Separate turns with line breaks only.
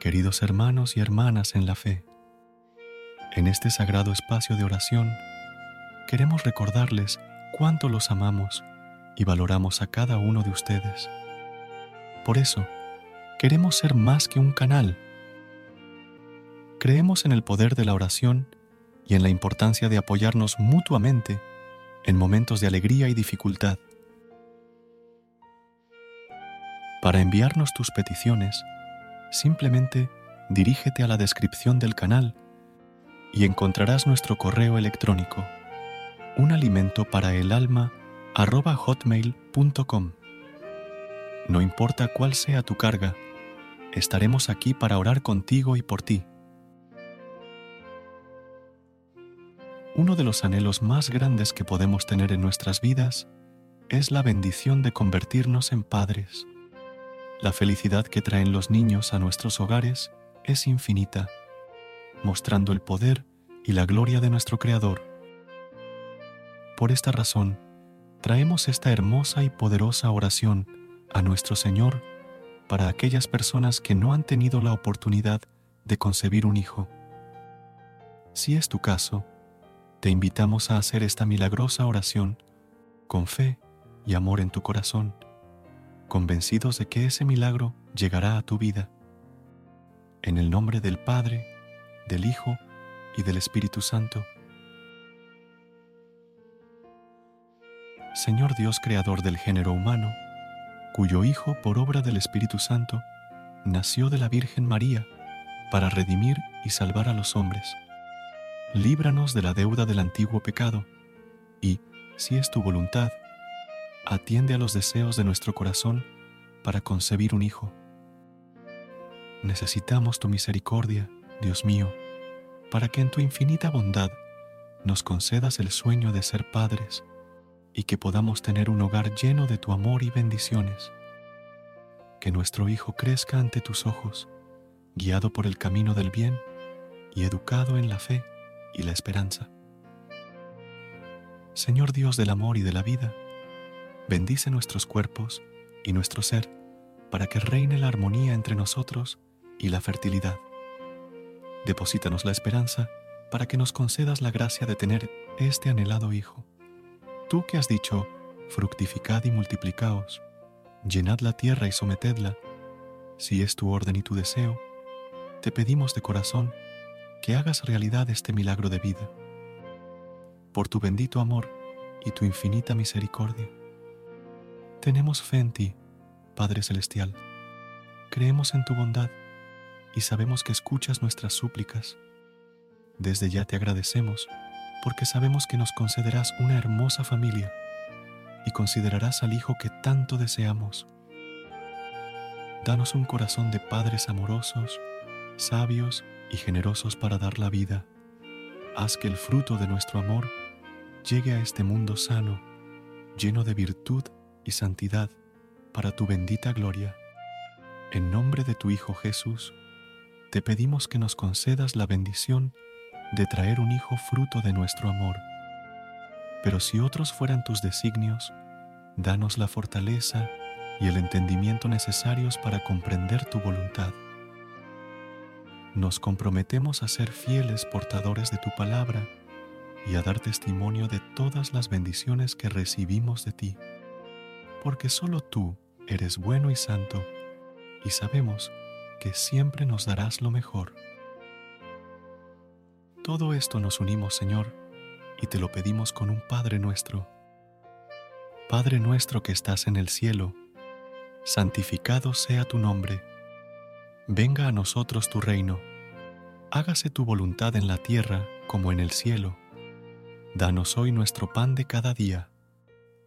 Queridos hermanos y hermanas en la fe, en este sagrado espacio de oración, queremos recordarles cuánto los amamos y valoramos a cada uno de ustedes. Por eso, queremos ser más que un canal. Creemos en el poder de la oración y en la importancia de apoyarnos mutuamente en momentos de alegría y dificultad. Para enviarnos tus peticiones, simplemente dirígete a la descripción del canal y encontrarás nuestro correo electrónico un alimento para el alma. No importa cuál sea tu carga, estaremos aquí para orar contigo y por ti. Uno de los anhelos más grandes que podemos tener en nuestras vidas es la bendición de convertirnos en padres. La felicidad que traen los niños a nuestros hogares es infinita, mostrando el poder y la gloria de nuestro Creador. Por esta razón, traemos esta hermosa y poderosa oración a nuestro Señor para aquellas personas que no han tenido la oportunidad de concebir un hijo. Si es tu caso, te invitamos a hacer esta milagrosa oración con fe y amor en tu corazón, convencidos de que ese milagro llegará a tu vida. En el nombre del Padre, del Hijo y del Espíritu Santo. Señor Dios Creador del género humano, cuyo Hijo, por obra del Espíritu Santo, nació de la Virgen María para redimir y salvar a los hombres. Líbranos de la deuda del antiguo pecado y, si es tu voluntad, atiende a los deseos de nuestro corazón para concebir un Hijo. Necesitamos tu misericordia, Dios mío, para que en tu infinita bondad nos concedas el sueño de ser padres y que podamos tener un hogar lleno de tu amor y bendiciones. Que nuestro Hijo crezca ante tus ojos, guiado por el camino del bien y educado en la fe y la esperanza. Señor Dios del amor y de la vida, bendice nuestros cuerpos y nuestro ser para que reine la armonía entre nosotros y la fertilidad. Deposítanos la esperanza para que nos concedas la gracia de tener este anhelado Hijo. Tú que has dicho, fructificad y multiplicaos, llenad la tierra y sometedla, si es tu orden y tu deseo, te pedimos de corazón que hagas realidad este milagro de vida. Por tu bendito amor y tu infinita misericordia. Tenemos fe en ti, Padre Celestial. Creemos en tu bondad y sabemos que escuchas nuestras súplicas. Desde ya te agradecemos porque sabemos que nos concederás una hermosa familia y considerarás al Hijo que tanto deseamos. Danos un corazón de padres amorosos, sabios y generosos para dar la vida. Haz que el fruto de nuestro amor llegue a este mundo sano, lleno de virtud y santidad, para tu bendita gloria. En nombre de tu Hijo Jesús, te pedimos que nos concedas la bendición de traer un hijo fruto de nuestro amor. Pero si otros fueran tus designios, danos la fortaleza y el entendimiento necesarios para comprender tu voluntad. Nos comprometemos a ser fieles portadores de tu palabra y a dar testimonio de todas las bendiciones que recibimos de ti, porque solo tú eres bueno y santo, y sabemos que siempre nos darás lo mejor. Todo esto nos unimos, Señor, y te lo pedimos con un Padre nuestro. Padre nuestro que estás en el cielo, santificado sea tu nombre. Venga a nosotros tu reino. Hágase tu voluntad en la tierra como en el cielo. Danos hoy nuestro pan de cada día.